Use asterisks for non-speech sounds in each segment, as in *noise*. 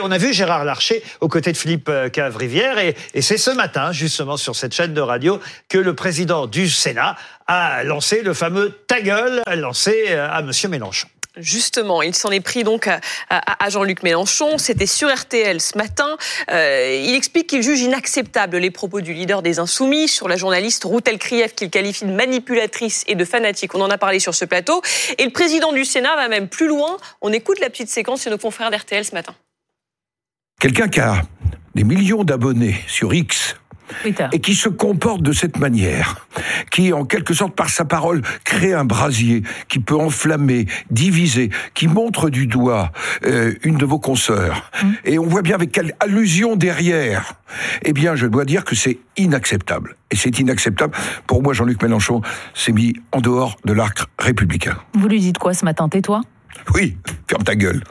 On a vu Gérard Larcher aux côtés de Philippe euh, Cavrivière et, et c'est ce matin, justement, sur cette chaîne de radio, que le président du Sénat a lancé le fameux ta gueule lancé euh, à Monsieur Mélenchon. Justement, il s'en est pris donc à Jean-Luc Mélenchon. C'était sur RTL ce matin. Euh, il explique qu'il juge inacceptable les propos du leader des Insoumis sur la journaliste Routel Krief qu'il qualifie de manipulatrice et de fanatique. On en a parlé sur ce plateau. Et le président du Sénat va même plus loin. On écoute la petite séquence chez nos confrères d'RTL ce matin. Quelqu'un qui a des millions d'abonnés sur X et qui se comporte de cette manière, qui en quelque sorte par sa parole crée un brasier qui peut enflammer, diviser, qui montre du doigt euh, une de vos consoeurs, et on voit bien avec quelle allusion derrière, eh bien je dois dire que c'est inacceptable. Et c'est inacceptable. Pour moi, Jean-Luc Mélenchon s'est mis en dehors de l'arc républicain. Vous lui dites quoi ce matin? Tais-toi Oui, ferme ta gueule.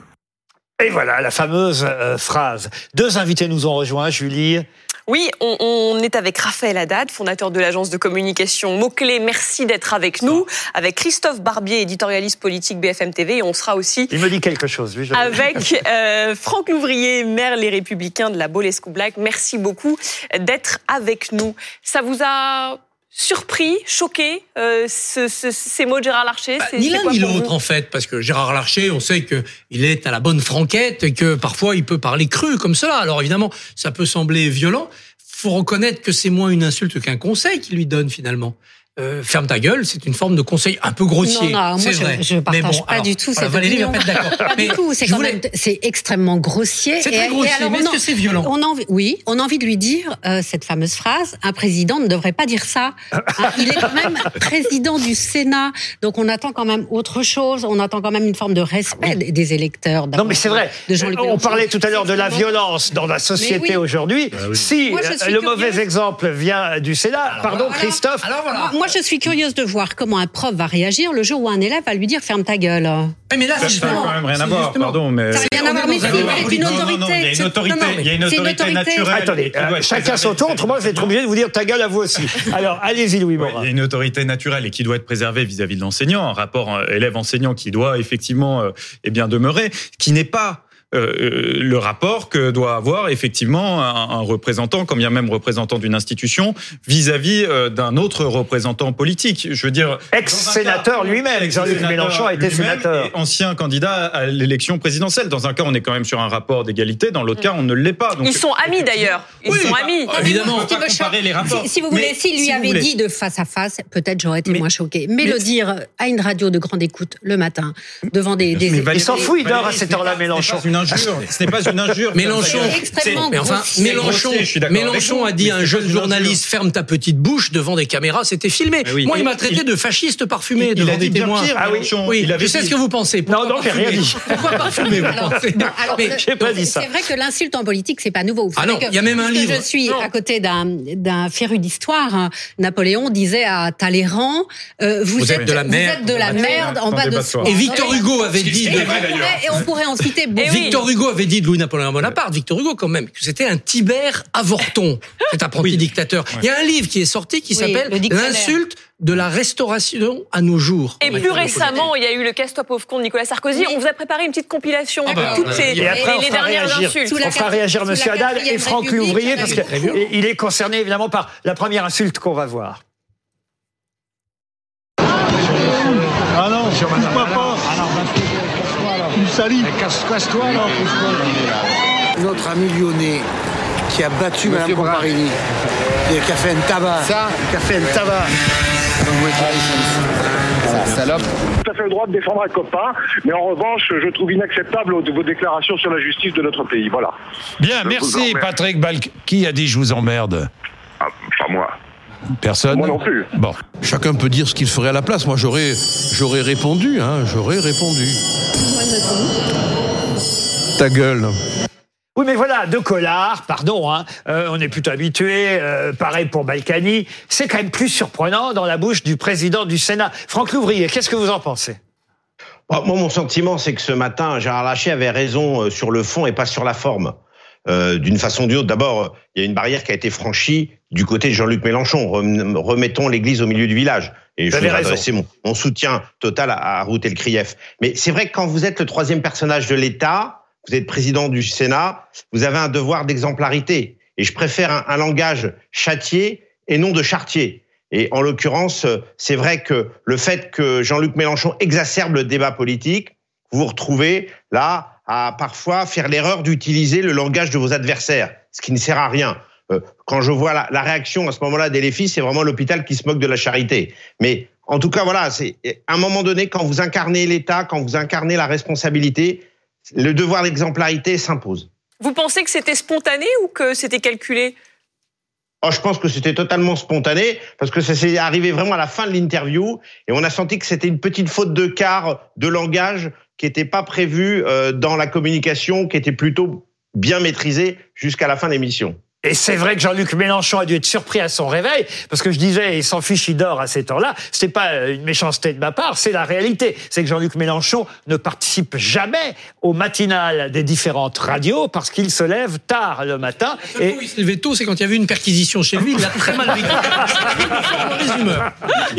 Et voilà la fameuse euh, phrase. Deux invités nous ont rejoints, Julie. Oui, on, on est avec Raphaël Haddad, fondateur de l'agence de communication Mots-Clés. Merci d'être avec nous. Avec Christophe Barbier, éditorialiste politique BFM TV. Et on sera aussi Il me dit quelque chose, lui. je- avec *laughs* euh, Franck Louvrier, maire Les Républicains de la Bolescu Black. Merci beaucoup d'être avec nous. Ça vous a surpris, choqué, euh, ce- ce- ces mots de Gérard Larcher Bah, ni l'un ni l'autre en fait, parce que Gérard Larcher, on sait que il est à la bonne franquette et que parfois il peut parler cru comme cela. Alors évidemment, ça peut sembler violent. Faut reconnaître que c'est moins une insulte qu'un conseil qu'il lui donne finalement. Euh, ferme ta gueule, c'est une forme de conseil un peu grossier. Non, non, moi c'est je, vrai. je Mais partage bon, pas alors, du tout cette Valérie va opinion. pas être d'accord. Pas Mais du tout, c'est je quand voulais- même, c'est extrêmement grossier. C'est Et- très et grossier, alors, mais on est-ce que c'est violent? on a envie, Oui, on a envie de lui dire euh, cette fameuse phrase un président ne devrait pas dire ça. Hein, il est quand même *laughs* président du Sénat, donc on attend quand même autre chose. On attend quand même une forme de respect des- des électeurs. Non, mais c'est vrai. De Jean-Luc On parlait tout à l'heure de la violence dans la société oui. aujourd'hui. Si Moi, euh, suis le curieuse. mauvais exemple vient du Sénat, pardon voilà. Christophe, Alors voilà. Moi, je suis curieuse de voir comment un prof va réagir le jour où un élève va lui dire ferme ta gueule. Mais là, Ça n'a quand même rien à voir, pardon, mais. Ça n'a rien à voir, mais c'est une autorité. il y a une autorité, non, non, il y a une c'est autorité naturelle. attendez, euh, chacun son tour, autrement je vais être obligé de vous dire ta gueule à vous aussi. *laughs* Alors allez-y Louis Morin. il y a une autorité naturelle et qui doit être préservée vis-à-vis de l'enseignant, un rapport euh, élève-enseignant qui doit effectivement euh, eh bien demeurer, qui n'est pas euh, le rapport que doit avoir effectivement un, un représentant, comme bien même représentant d'une institution, vis-à-vis euh, d'un autre représentant politique. Je veux dire, Ex-sénateur lui-même, Jean-Luc ex-sénateur Mélenchon a été sénateur. et ancien candidat à l'élection présidentielle. Dans un cas, on est quand même sur un rapport d'égalité. Dans l'autre cas, on ne l'est pas. Donc, Ils sont amis d'ailleurs. Ils Oui, sont bah, amis. euh, Évidemment. on peut pas comparer les rapports. Si, si vous voulez, s'il lui si avait voulez. dit de face à face, peut-être j'aurais été Mais- moins choquée. Mais, mais le dire à une radio de grande écoute le matin, devant des, des, Mais des- Valérie, Il s'en fout, il dort à cette heure-là, Mélenchon. Ce n'est pas une injure. Ce n'est pas une injure. Mélenchon, Mais enfin. Mélenchon, grossier, a dit à un jeune journaliste ferme ta petite bouche devant des caméras, c'était filmé. Oui. Moi, il m'a traité il- de fasciste parfumé Il devant a dit des témoins. pire, Ah oui. Mélenchon. Oui, il avait je sais dit- ce que vous pensez. Pourquoi Non, non, j'ai rien dit. Pourquoi *laughs* parfumer, vous pensez j'ai pas dit ça. C'est vrai que l'insulte en politique, c'est pas nouveau. Vous Ah non, il y a même un livre. Je suis à côté d'un féru d'histoire. hein, Napoléon disait à Talleyrand euh, vous, êtes, de la vous merde. êtes de la merde en bas de. Et Victor Hugo avait dit. Et de- on pourrait- et on pourrait en citer beaucoup. Oui. Victor Hugo avait dit de Louis-Napoléon Bonaparte, Victor Hugo quand même, que c'était un Tibère avorton, cet apprenti dictateur. Il y a un livre qui est sorti qui Oui, s'appelle. L'insulte de la restauration à nos jours. Et plus récemment, il y a eu le casse-toi pauvre con de Nicolas Sarkozy. Oui. On vous a préparé une petite compilation Ah bah, de toutes euh, ces, et Et après, les, dernières réagir, insultes. On fera réagir Monsieur Haddad et Franck Louvrier parce avait que vu. il est concerné évidemment par la première insulte qu'on va voir. Ah non, touche pas pas. Me salis. Casse-toi là. Notre ami lyonnais qui a battu Mme Comparini, qui a fait un tabac, qui a fait un tabac. Salope. Tout à fait le droit de défendre un copain, mais en revanche, je trouve inacceptable vos déclarations sur la justice de notre pays. Voilà. Bien, Je merci. Patrick Balk. Qui a dit je vous emmerde? Ah, Enfin, moi. Personne Moi non plus. Bon. Chacun peut dire ce qu'il ferait à la place. Moi, j'aurais, j'aurais répondu, hein, j'aurais répondu. Ta gueule. Oui, mais voilà, de Collard, pardon, hein, euh, on est plutôt habitué, euh, pareil pour Balkany, c'est quand même plus surprenant dans la bouche du président du Sénat. Franck Louvrier, qu'est-ce que vous en pensez? Moi, mon sentiment, c'est que ce matin, Gérard Larcher avait raison euh, sur le fond et pas sur la forme. Euh, D'une façon ou d'une autre, d'abord, il y a une barrière qui a été franchie du côté de Jean-Luc Mélenchon. Rem- Remettons l'église au milieu du village. Et je voudrais raison. adresser mon, mon soutien total à, à Routel Krief. Mais c'est vrai que quand vous êtes le troisième personnage de l'État, vous êtes président du Sénat, vous avez un devoir d'exemplarité. Et je préfère un, un langage châtié et non de chartier. Et en l'occurrence, c'est vrai que le fait que Jean-Luc Mélenchon exacerbe le débat politique, vous vous retrouvez là à parfois faire l'erreur d'utiliser le langage de vos adversaires, ce qui ne sert à rien. Euh, quand je vois la, la réaction à ce moment-là d'Elefis, c'est vraiment l'hôpital qui se moque de la charité. Mais en tout cas, voilà, c'est à un moment donné, quand vous incarnez l'État, quand vous incarnez la responsabilité, le devoir d'exemplarité s'impose. Vous pensez que c'était spontané ou que c'était calculé? Oh, je pense que c'était totalement spontané parce que ça s'est arrivé vraiment à la fin de l'interview et on a senti que c'était une petite faute de quart de langage qui n'était pas prévue euh, dans la communication, qui était plutôt bien maîtrisée jusqu'à la fin de l'émission. Et c'est vrai que Jean-Luc Mélenchon a dû être surpris à son réveil, parce que je disais, il s'en fiche, il dort à cette heure-là. C'est pas euh, une méchanceté de ma part, c'est la réalité. C'est que Jean-Luc Mélenchon ne participe jamais au matinal des différentes radios parce qu'il se lève tard le matin. Et il se levait tôt, c'est quand il y avait une perquisition chez lui, il a très mal vécu.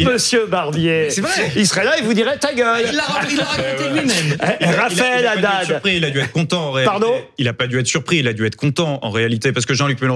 Monsieur Barbier, il serait là, il vous dirait ta gueule. Il l'a raconté lui-même. Raphaël Haddad. Il a dû être content en réalité. Pardon? Il n'a pas dû être surpris, il a dû être content en réalité parce que Jean-Luc Mélenchon,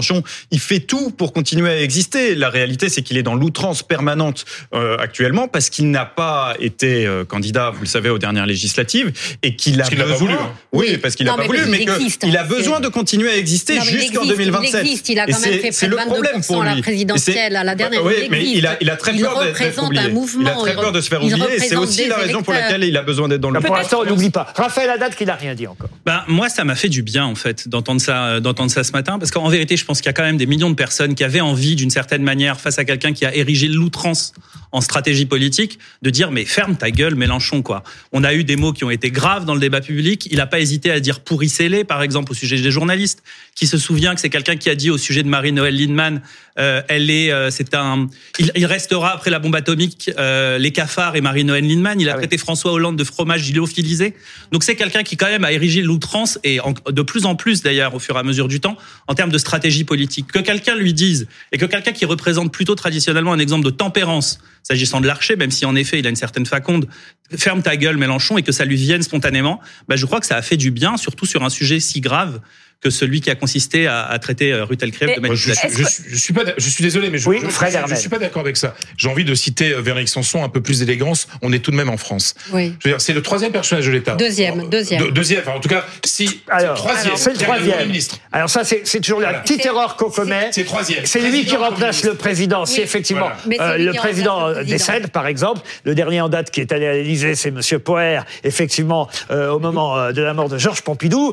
il fait tout pour continuer à exister. La réalité, c'est qu'il est dans l'outrance permanente euh, actuellement parce qu'il n'a pas été euh, candidat, vous le savez, aux dernières législatives et qu'il a Parce qu'il l'a pas besoin. voulu, hein. Oui, Oui. parce qu'il n'a pas mais voulu, il mais existe, qu'il a hein, besoin de continuer à exister Non, mais il jusqu'en existe, 2027. Il existe, il a quand même c'est- fait c'est près le de problème 22% pour à la lui. présidentielle, à la dernière. Oui, il mais il a, il a très Il peur d'être- oublié. un mouvement, Il a très il peur de se faire oublier. et C'est aussi la raison pour laquelle il a besoin d'être dans le Pour l'instant, on n'oublie pas. Raphaël Haddad qui n'a rien dit encore. Ben, moi, ça m'a fait du bien, en fait, d'entendre ça, euh, d'entendre ça ce matin, parce qu'en vérité, je pense qu'il y a quand même des millions de personnes qui avaient envie, d'une certaine manière, face à quelqu'un qui a érigé l'outrance en stratégie politique, de dire, mais ferme ta gueule, Mélenchon, quoi. On a eu des mots qui ont été graves dans le débat public. Il n'a pas hésité à dire pourrissez-les, par exemple, au sujet des journalistes. Qui se souvient que c'est quelqu'un qui a dit au sujet de Marie-Noël Lindemann, euh, elle est, euh, c'est un, il, il restera après la bombe atomique, euh, les cafards et Marie-Noël Lindemann. Il a traité François Hollande de fromage lyophilisé. Donc c'est quelqu'un qui quand même a érigé l'outrance et en- de plus en plus d'ailleurs au fur et à mesure du temps en termes de stratégie politique. Que quelqu'un lui dise et que quelqu'un qui représente plutôt traditionnellement un exemple de tempérance s'agissant de l'archer, même si en effet il a une certaine faconde, ferme ta gueule Mélenchon et que ça lui vienne spontanément, bah, je crois que ça a fait du bien, surtout sur un sujet si grave que celui qui a consisté à, à traiter euh, Ruth Elkreb de Moi, je, suis- je, suis- je suis pas, je suis désolé, mais je, Oui, je, Fred je- je Hermel. suis pas d'accord avec ça. J'ai envie de citer euh, Véronique Sanson, un peu plus d'élégance. On est tout de même en France. Oui. Je veux dire, c'est le troisième personnage de l'État. Deuxième, deuxième. De- deuxième. Enfin, en tout cas, si. Alors, troisième. c'est le troisième. ministre. Alors ça, c'est c'est toujours la petite erreur qu'on commet. C'est troisième. C'est lui qui remplace le président. Si effectivement Voilà. Euh, le président décède, par exemple, le dernier en date qui est allé à l'Élysée, c'est Monsieur Poher. Effectivement, euh, au moment euh, de la mort de Georges Pompidou.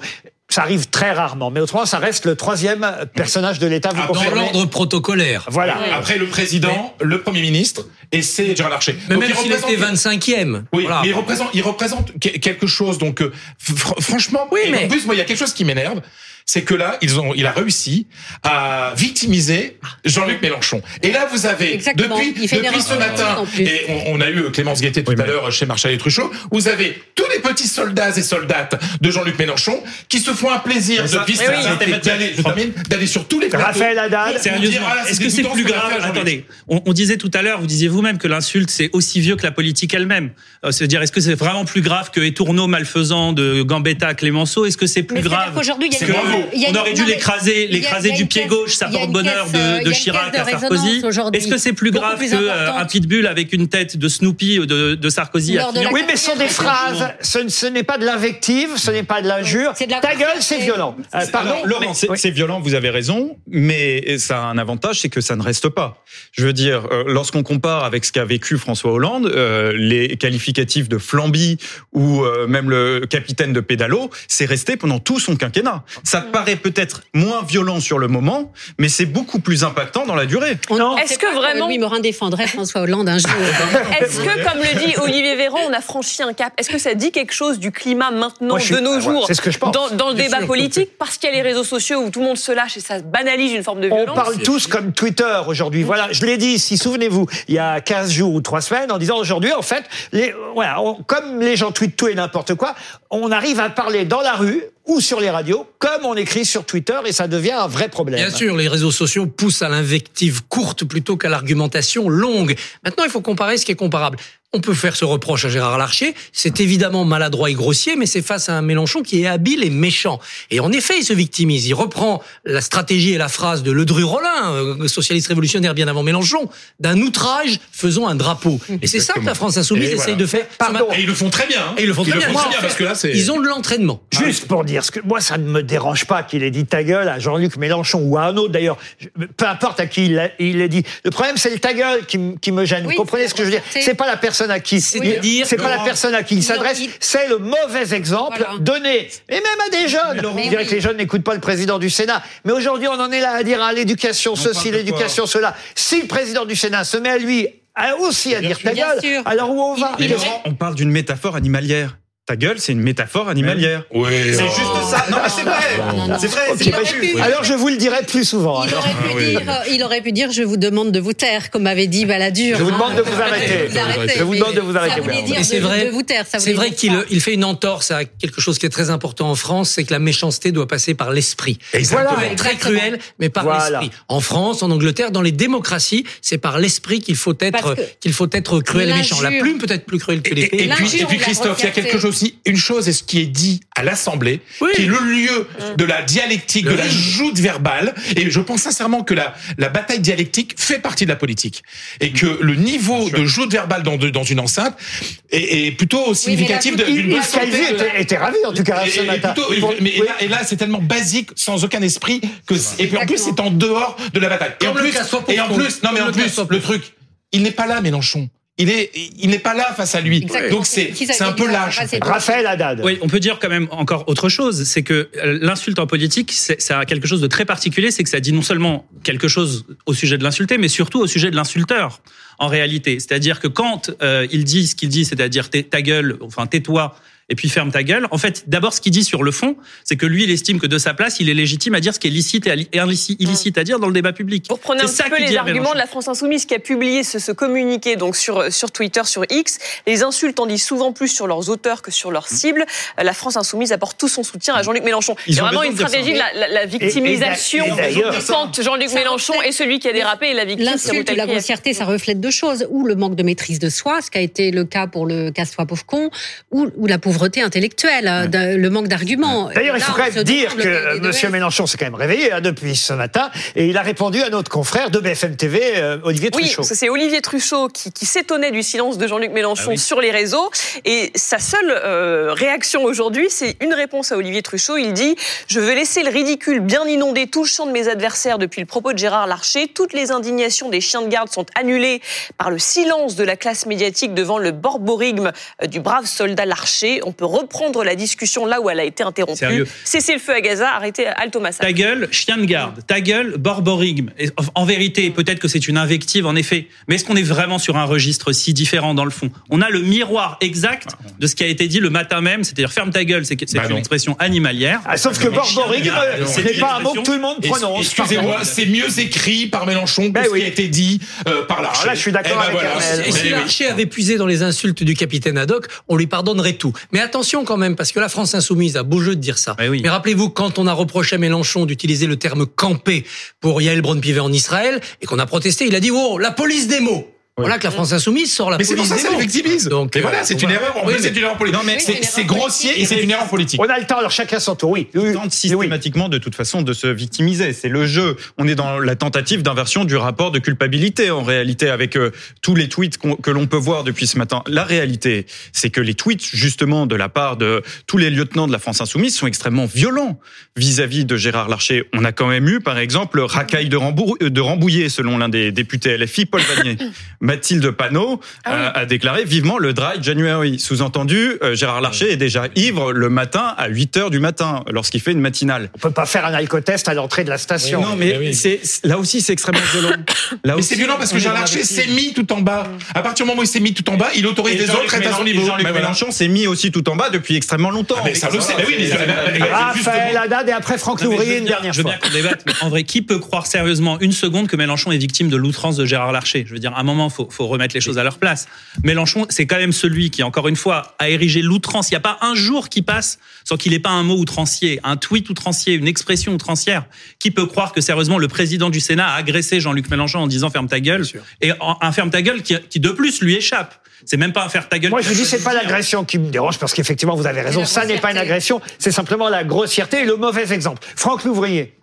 Ça arrive très rarement, mais autrement, ça reste le troisième personnage de l'État. Vous Ah, Dans l'ordre protocolaire. Voilà. Après le président, le Premier ministre et c'est Gérard Larcher. Mais Donc, même il s'il représente- était 25e. Oui, voilà. mais il représente, il représente que- quelque chose. Donc, euh, fr- franchement, Oui, mais- en plus, moi, il y a quelque chose qui m'énerve, c'est que là, ils ont, il a réussi à victimiser Jean-Luc Mélenchon. Et là, vous avez Exactement. depuis, Il fait depuis ce matin, et on, on a eu Clémence Guettet tout à l'heure chez Marshall et Truchot, vous avez tous les petits soldats et soldates de Jean-Luc Mélenchon qui se font un plaisir de visiter, oui. d'aller, sur tous les plateaux. Raphaël Haddad. Ah, est-ce que c'est plus grave. Attendez, on, on disait tout à l'heure, vous disiez vous-même que l'insulte c'est aussi vieux que la politique elle-même. Euh, C'est-à-dire, est-ce que c'est vraiment plus grave que Etourneau malfaisant de Gambetta à Clémenceau? Est-ce que c'est plus Mais grave qu'aujourd'hui, il y a on aurait dû l'écraser, l'écraser du pied gauche, sa il y a une porte-bonheur caisse, euh, de, une Chirac à Sarkozy. Est-ce que c'est plus grave que euh, pitbull avec une tête de Snoopy ou de, de Sarkozy à Oui, mais ce sont des phrases. Ce, ce n'est pas de l'invective, ce n'est pas de l'injure. C'est de la Ta gueule, c'est violent. Euh, pardon. Laurent, c'est violent, vous avez raison, mais ça a un avantage, c'est que ça ne reste pas. Je veux dire, euh, lorsqu'on compare avec ce qu'a vécu François Hollande, euh, les qualificatifs de flambi ou euh, même le capitaine de pédalo, c'est resté pendant tout son quinquennat. Ça paraît peut-être moins violent sur le moment, mais c'est beaucoup plus impactant dans la durée. On Est-ce que vraiment- Louis Morin défendrait François Hollande un jour Est-ce que, comme le dit Olivier Véran, on a franchi un cap? Est-ce que ça dit quelque chose du climat maintenant Moi, je suis- de nos ah, jours c'est ce que je pense. dans, dans le débat sûr. politique parce qu'il y a les réseaux sociaux où tout le monde se lâche et ça banalise une forme de On violence parle tous comme Twitter aujourd'hui. Voilà, je l'ai dit ici, souvenez-vous, il y a 15 jours ou 3 semaines, en disant aujourd'hui, en fait, les, voilà, on- comme les gens tweetent tout et n'importe quoi, on arrive à parler dans la rue ou sur les radios, comme on écrit sur Twitter, et ça devient un vrai problème. Bien sûr, les réseaux sociaux poussent à l'invective courte plutôt qu'à l'argumentation longue. Maintenant, il faut comparer ce qui est comparable. On peut faire ce reproche à Gérard Larcher. C'est évidemment maladroit et grossier, mais c'est face à un Mélenchon qui est habile et méchant. Et en effet, il se victimise. Il reprend la stratégie et la phrase de Ledru-Rollin, euh, socialiste révolutionnaire bien avant Mélenchon, d'un outrage faisons un drapeau. Et c'est ça que la France insoumise Et essaye voilà. de faire. Pardon. Et ils le font très bien. hein. Et ils le font très bien. parce que là, c'est. Ils ont de l'entraînement. Juste pour dire, ce que moi, ça ne me dérange pas qu'il ait dit ta gueule à Jean-Luc Mélenchon ou à un autre d'ailleurs. Peu importe à qui il l'a- dit. Le problème, c'est le ta gueule qui, me gêne. Oui, Vous comprenez ce que je veux dire? C'est pas la personne à qui. C'est-à-dire, C'est pas la personne à qui il s'adresse. C'est le mauvais exemple Voilà. donné. Et même à des jeunes. Laurent- On dirait que les jeunes n'écoutent pas le président du Sénat. Mais aujourd'hui, on en est là à dire à l'éducation ceci, l'éducation cela. Si le président du Sénat se met à lui aussi à dire ta gueule, alors où on va on parle d'une métaphore animalière. Ta gueule, c'est une métaphore animalière. Oui. C'est juste ça. Non, mais c'est vrai. non, non. C'est vrai. C'est bah, pas juste. Alors je vous le dirai plus souvent. Il alors. aurait, pu Ah oui. dire, il aurait pu dire je vous demande de vous taire, comme avait dit Balladur. Je vous demande de vous arrêter. Je vous demande de vous arrêter. C'est vrai, de vous taire. ça c'est vrai qu'il fait une entorse à quelque chose qui est très important en France, c'est que la méchanceté doit passer par l'esprit. Exactement. Ça peut être très cruel, mais par Voilà. l'esprit. En France, en Angleterre, dans les démocraties, c'est par l'esprit qu'il faut être Parce que qu'il faut être cruel et méchant. La plume peut être plus cruelle que les et- et puis, Christophe, il y a quelque chose aussi, une chose est ce qui est dit à l'Assemblée, Oui. qui est le lieu de la dialectique, Le de la joute verbale. Et je pense sincèrement que la, la bataille dialectique fait partie de la politique. Et que le niveau de joute verbale dans, de- dans une enceinte est, est plutôt significatif de- joute- d'une bonne santé. Était, était ravi en tout cas et- ce et matin. plutôt- mais et oui. là, et là, c'est tellement basique, sans aucun esprit, que et puis en plus c'est en dehors de la bataille. Et en plus, et en plus, non mais en plus, le truc, il n'est pas là, Mélenchon. Il est, il n'est pas là face à lui. Exactement. Donc c'est, c'est un peu lâche. Raphaël Haddad. Oui, on peut dire quand même encore autre chose, c'est que l'insulte en politique, c'est- ça a quelque chose de très particulier, c'est que ça dit non seulement quelque chose au sujet de l'insulté, mais surtout au sujet de l'insulteur, en réalité. C'est-à-dire que quand euh, il dit ce qu'il dit, c'est-à-dire ta gueule, enfin tais-toi, et puis ferme ta gueule. En fait, d'abord, ce qu'il dit sur le fond, c'est que lui, il estime que de sa place, il est légitime à dire ce qui est licite et illicite, à dire dans le débat public. Vous reprenez un C'est ça petit peu les arguments de la France Insoumise qui a publié ce, ce communiqué donc sur, sur Twitter, sur X. Les insultes en disent souvent plus sur leurs auteurs que sur leurs cibles. Euh, La France Insoumise apporte tout son soutien à Jean-Luc Mélenchon. Ils Il y a vraiment une stratégie de la, la- la victimisation quand Jean-Luc Mélenchon est celui qui a dérapé et la victime, c'est L'insulte ou la grossièreté, ça reflète deux choses. Ou le manque de maîtrise de soi, ce qui a été le cas pour le casse-toi pauvre con, ou, ou la pauvreté intellectuelle, euh, de- le manque d'arguments. D'ailleurs, il faut quand même dire que M. Mélenchon s'est quand même réveillé hein, depuis ce matin et il a répondu à notre confrère de BFM TV, euh, Olivier Oui, Truchot. ça, c'est Olivier Truchot qui, qui s'étonnait du silence de Jean-Luc Mélenchon Ah oui. sur les réseaux. Et sa seule euh, réaction aujourd'hui, c'est une réponse à Olivier Truchot. Il dit Je veux laisser le ridicule bien inonder tout le champ de mes adversaires depuis le propos de Gérard Larcher. Toutes les indignations des chiens de garde sont annulées par le silence de la classe médiatique devant le borborigme euh, du brave soldat Larcher. On peut reprendre la discussion là où elle a été interrompue. Sérieux Cessez le feu à Gaza, arrêtez Alto Massacre. Ta gueule, chien de garde. Ta gueule, borborigme. En- vérité, peut-être que c'est une invective, en effet. Mais est-ce qu'on est vraiment sur un registre si différent dans le fond? On a le miroir exact de ce qui a été dit le matin même, c'est-à-dire ferme ta gueule, c'est c'est Bah une non. expression animalière. Ah, sauf que borborigme, ce n'est pas un mot que tout le monde prononce. Excusez-moi, c'est mieux écrit par Mélenchon que Ben ce oui. qui a été dit euh, par Larcher. Alors là, je suis d'accord Eh ben avec voilà. Si. Larcher avait puisé dans les insultes du capitaine Haddock, on lui pardonnerait tout. Mais attention quand même, parce que la France insoumise a beau jeu de dire ça. Eh oui. Mais rappelez-vous, quand on a reproché à Mélenchon d'utiliser le terme camper pour Yael Braun-Pivet en Israël, et qu'on a protesté, il a dit, oh, la police des mots. Voilà que la France insoumise sort la Mais c'est police pour ça que ça victimise. Donc, et voilà, euh, c'est on une erreur. En mais- c'est une erreur politique. Non, mais c'est c'est c'est grossier et c'est une erreur politique. On a le temps, alors chacun son tour. Oui, oui, tente systématiquement de toute façon de se victimiser. C'est le jeu. On est dans la tentative d'inversion du rapport de culpabilité en réalité avec euh, tous les tweets que l'on peut voir depuis ce matin. La réalité, c'est que les tweets justement de la part de tous les lieutenants de la France insoumise sont extrêmement violents vis-à-vis de Gérard Larcher. On a quand même eu par exemple racaille de, Rambou- de Rambouillet selon l'un des députés LFI, Paul Vanier. Mathilde Panot euh, a déclaré vivement le dry January. Sous-entendu, euh, Gérard Larcher est déjà ivre le matin à 8 heures du matin lorsqu'il fait une matinale. On peut pas faire un alcotest à l'entrée de la station. Non, mais c'est là aussi c'est extrêmement violent. Là Mais c'est violent parce que dans Larcher la s'est mis tout en bas. À partir du moment où il s'est mis tout en bas, il autorise les autres à être à son niveau. Jean-Luc. Mélenchon s'est mis aussi tout en bas depuis extrêmement longtemps. Ah, mais ça le sait. Mais oui, mais ça- Raphaël Haddad et après Franck Louvrier une dernière je veux fois. bien qu'on débatte, mais en vrai, qui peut croire sérieusement une seconde que Mélenchon est victime de l'outrance de Gérard Larcher? Je veux dire, à un moment, faut, faut remettre les choses à leur place. Mélenchon, c'est quand même celui qui, encore une fois, a érigé l'outrance. Il n'y a pas un jour qui passe sans qu'il n'ait pas un mot outrancier, un tweet outrancier, une expression outrancière. Qui peut croire que sérieusement le président du Sénat a agressé Jean-Luc Mélenchon en disant ferme ta gueule et un ferme ta gueule qui, qui de plus lui échappe C'est même pas un faire ta gueule. Moi, je vous dis, c'est pas l'agression qui me dérange, parce qu'effectivement, vous avez raison, ça n'est pas une agression, c'est simplement la grossièreté et le mauvais exemple. Franck Louvrier.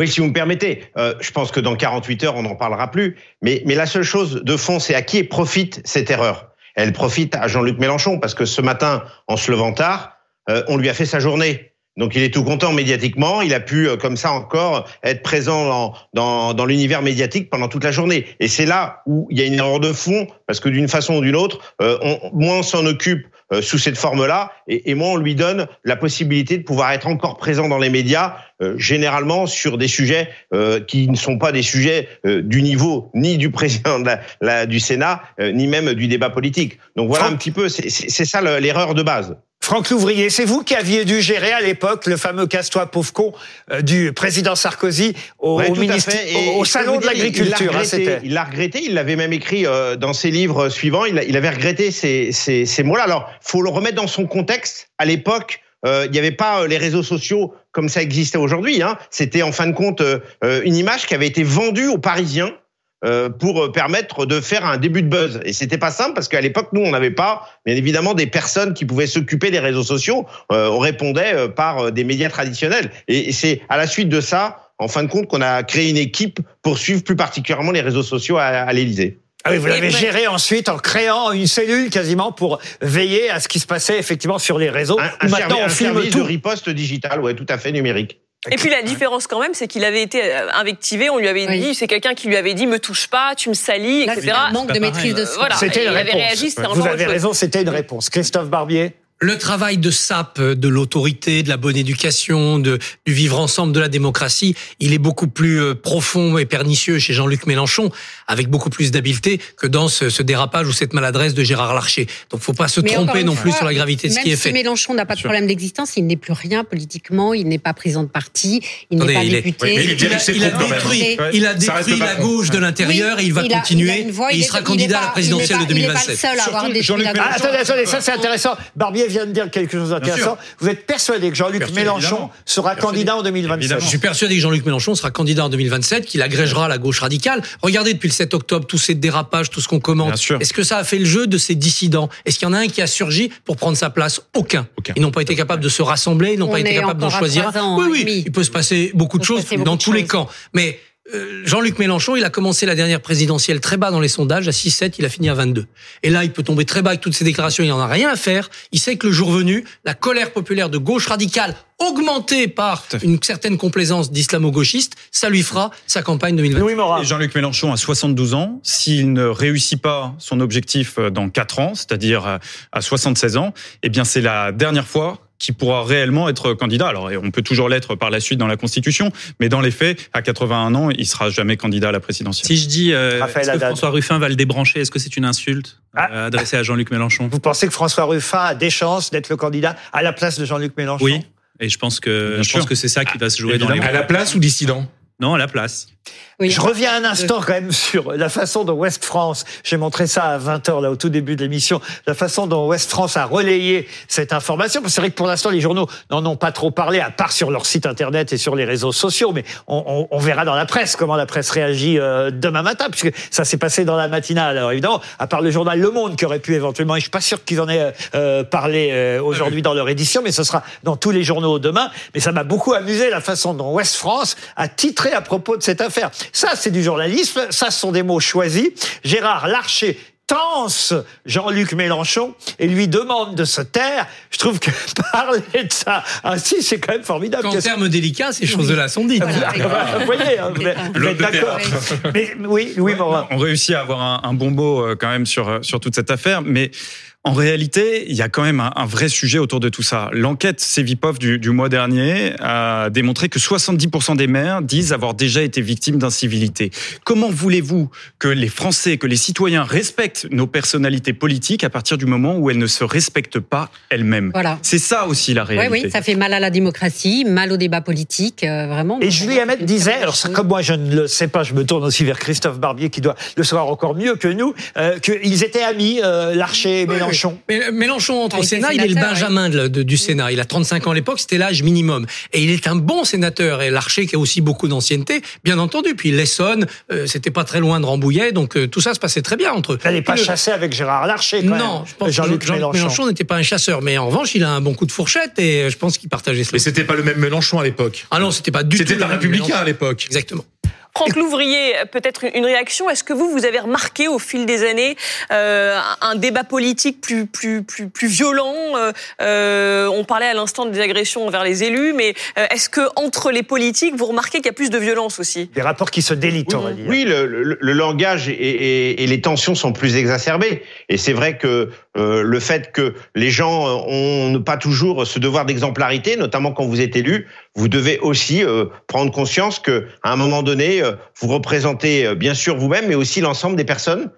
Oui, si vous me permettez, euh, je pense que dans 48 heures, on n'en parlera plus. Mais, mais la seule chose de fond, c'est à qui profite cette erreur? Elle profite à Jean-Luc Mélenchon, parce que ce matin, en se levant tard, euh, on lui a fait sa journée. Donc il est tout content médiatiquement, il a pu euh, comme ça encore être présent dans, dans, l'univers médiatique pendant toute la journée. Et c'est là où il y a une erreur de fond, parce que d'une façon ou d'une autre, on, moins on s'en occupe sous cette forme-là, et, et, moins on lui donne la possibilité de pouvoir être encore présent dans les médias, euh, généralement sur des sujets euh, qui ne sont pas des sujets du niveau ni du président de la, la, du Sénat, ni même du débat politique. Donc voilà un petit peu, c'est ça l'erreur de base. Franck Louvrier, c'est vous qui aviez dû gérer à l'époque le fameux casse-toi pauvre con euh, du président Sarkozy au, ouais, au, salon de l'agriculture. Il l'a regretté, il l'avait même écrit euh, dans ses livres suivants, il, il avait regretté ces, ces, ces mots-là. Alors, faut le remettre dans son contexte. À l'époque, euh, il n'y avait pas les réseaux sociaux comme ça existait aujourd'hui. Hein. C'était en fin de compte euh, une image qui avait été vendue aux Parisiens euh, pour permettre de faire un début de buzz. Et c'était pas simple parce qu'à l'époque, nous, on n'avait pas, bien évidemment, des personnes qui pouvaient s'occuper des réseaux sociaux. Euh, on répondait euh, par des médias traditionnels. Et c'est à la suite de ça, en fin de compte, qu'on a créé une équipe pour suivre plus particulièrement les réseaux sociaux à, à l'Élysée. Ah oui, vous l'avez géré ensuite en créant une cellule quasiment pour veiller à ce qui se passait effectivement sur les réseaux. Un, un maintenant, on filme service tout. de riposte digital, ouais, tout à fait numérique. Et puis la différence quand même, c'est qu'il avait été invectivé. On lui avait Oui. dit, c'est quelqu'un qui lui avait dit, me touche pas, tu me salis, Là, etc. un manque de maîtrise de soi. Voilà. C'était Et une il avait réponse. réagi, c'était Vous avez raison, c'était une réponse. Christophe Barbier. Le travail de sape de l'autorité, de la bonne éducation, de, du vivre ensemble, de la démocratie, il est beaucoup plus euh, profond et pernicieux chez Jean-Luc Mélenchon, avec beaucoup plus d'habileté que dans ce, ce dérapage ou cette maladresse de Gérard Larcher. Donc, faut pas se Mais tromper non plus sur la gravité de ce qui est si fait. Mélenchon n'a pas de problème d'existence, il n'est plus rien politiquement, il n'est pas président de parti, il n'est Attendez, pas il est- député. Oui, mais il Il a, il détruit, il a reste détruit la gauche de l'intérieur Oui, et il va il a- continuer. il a une voix, et il il est- sera candidat à pas- la présidentielle de pas- Il n'est 2027. pas le seul à avoir Surtout détruit Jean-Luc la Ah, attendez, attendez, ça c'est intéressant. Barbier vient de dire quelque chose d'intéressant. Vous êtes persuadé que Jean-Luc Mélenchon évidemment. sera Persuadé. candidat en 2027 Évidemment. Je suis persuadé que Jean-Luc Mélenchon sera candidat en 2027, qu'il agrégera la gauche radicale. Regardez depuis le 7 octobre tous ces dérapages, tout ce qu'on commente. Est-ce que ça a fait le jeu de ces dissidents? Est-ce qu'il y en a un qui a surgi pour prendre sa place? Aucun. Aucun. Ils n'ont pas été capables de se rassembler, ils n'ont On pas été capables d'en choisir. ans oui, oui, il peut se passer beaucoup de choses dans tous les camps. Mais Jean-Luc Mélenchon, il a commencé la dernière présidentielle très bas dans les sondages, à 6-7, il a fini à 22. Et là, il peut tomber très bas avec toutes ses déclarations, il n'en a rien à faire. Il sait que le jour venu, la colère populaire de gauche radicale, augmentée par une certaine complaisance d'islamo-gauchistes, ça lui fera sa campagne 2020. Louis Morin. Et Jean-Luc Mélenchon a 72 ans. S'il ne réussit pas son objectif euh, dans 4 ans, c'est-à-dire euh, à 76 ans, eh bien c'est la dernière fois qu'il pourra réellement être candidat. Alors, on peut toujours l'être par la suite dans la Constitution, mais dans les faits, à 81 ans, il sera jamais candidat à la présidentielle. Si je dis euh, est-ce que. François Ruffin va le débrancher, est-ce que c'est une insulte Ah. euh, adressée à Jean-Luc Mélenchon? Vous pensez que François Ruffin a des chances d'être le candidat à la place de Jean-Luc Mélenchon? Oui. Et je pense que Bien je sûr. pense que c'est ça qui va se jouer dans les À la place ou dissident? Non à la place. Oui. Je reviens un instant quand même sur la façon dont West France, j'ai montré ça à 20h là au tout début de l'émission, la façon dont West France a relayé cette information. Parce que c'est vrai que pour l'instant les journaux n'en ont pas trop parlé, à part sur leur site internet et sur les réseaux sociaux. Mais on, on- on verra dans la presse comment la presse réagit euh, demain matin, puisque ça s'est passé dans la matinale. Alors évidemment, à part le journal Le Monde qui aurait pu éventuellement, et je suis pas sûr qu'ils en aient euh, parlé euh, aujourd'hui dans leur édition, mais ce sera dans tous les journaux demain. Mais ça m'a beaucoup amusé la façon dont West France a titré à propos de cette affaire. Ça, c'est du journalisme. Ça, ce sont des mots choisis. Gérard Larcher tense Jean-Luc Mélenchon et lui demande de se taire. Je trouve que *laughs* parler de ça ainsi, c'est quand même formidable. En termes délicats, ces choses-là sont dites. Voilà. Vous voyez, hein, vous êtes- d'accord. Mais oui, oui, Morin. On réussit à avoir un, un bon mot euh, quand même sur, euh, sur toute cette affaire, mais en réalité, il y a quand même un, un vrai sujet autour de tout ça. L'enquête Cevipof du, du mois dernier a démontré que 70% des maires disent avoir déjà été victimes d'incivilité. Comment voulez-vous que les Français, que les citoyens respectent nos personnalités politiques à partir du moment où elles ne se respectent pas elles-mêmes? Voilà. C'est ça aussi la Oui, réalité. oui, ça fait mal à la démocratie, mal au débat politique, euh, vraiment. Et Julie Hamet disait, alors ça, comme moi je ne le sais pas, je me tourne aussi vers Christophe Barbier qui doit le savoir encore mieux que nous, euh, qu'ils étaient amis, euh, Larcher et Mélenchon. Mélenchon. Mélenchon entre Ah, au il Sénat, il est le Benjamin de- de- du Sénat. Il a 35 ans à l'époque, c'était l'âge minimum. Et il est un bon sénateur. Et Larcher, qui a aussi beaucoup d'ancienneté, bien entendu. Puis l'Essonne, euh, c'était pas très loin de Rambouillet, donc euh, tout ça se passait très bien entre eux. Vous n'allez pas le- chasser avec Gérard Larcher, quand Non, même. je pense que Jean-Luc Mélenchon. Mélenchon n'était pas un chasseur, mais en revanche, il a un bon coup de fourchette et euh, je pense qu'il partageait cela. Mais c'était pas le même Mélenchon à l'époque. Ah non, c'était pas du tout. C'était un républicain à l'époque. Exactement. Franck Louvrier, peut-être une réaction. Est-ce que vous, vous avez remarqué au fil des années euh, un débat politique plus plus plus plus violent euh, euh, On parlait à l'instant des agressions envers les élus, mais euh, est-ce que entre les politiques, vous remarquez qu'il y a plus de violence aussi? Des rapports qui se délitent, on va dire. Oui, le, le- le langage et, et- et les tensions sont plus exacerbées. Et c'est vrai que euh, le fait que les gens euh, ont pas toujours ce devoir d'exemplarité, notamment quand vous êtes élu, vous devez aussi euh, prendre conscience que à un moment donné, euh, vous représentez bien sûr vous-même, mais aussi l'ensemble des personnes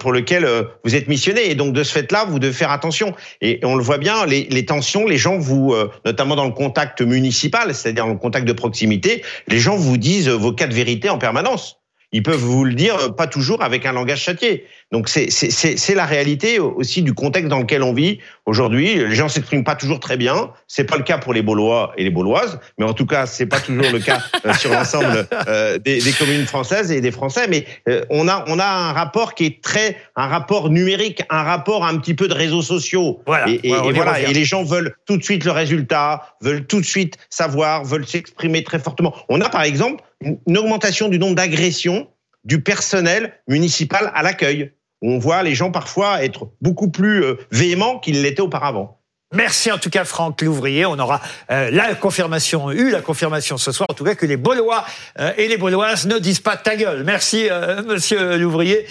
pour lesquelles euh, vous êtes missionné. Et donc de ce fait-là, vous devez faire attention. Et on le voit bien, les, les tensions, les gens vous, notamment dans le contact municipal, c'est-à-dire dans le contact de proximité, les gens vous disent vos quatre vérités en permanence. Ils peuvent vous le dire, pas toujours avec un langage châtié. Donc c'est c'est- c'est c'est la réalité aussi du contexte dans lequel on vit aujourd'hui. Les gens s'expriment pas toujours très bien. C'est pas le cas pour les Baulois et les Bauloises, mais en tout cas c'est pas toujours le cas euh, sur l'ensemble euh, des, des communes françaises et des Français. Mais euh, on a on a un rapport qui est très un rapport numérique, un rapport un petit peu de réseaux sociaux. Voilà. Et, et- Ouais, on et y voilà. Et les gens veulent tout de suite le résultat, veulent tout de suite savoir, veulent s'exprimer très fortement. On a par exemple une augmentation du nombre d'agressions du personnel municipal à l'accueil. On voit les gens parfois être beaucoup plus euh, véhéments qu'ils l'étaient auparavant. Merci en tout cas Franck Louvrier. On aura euh, la confirmation, eu la confirmation ce soir, en tout cas que les Baulois euh, et les Bauloises ne disent pas ta gueule. Merci euh, Monsieur Louvrier.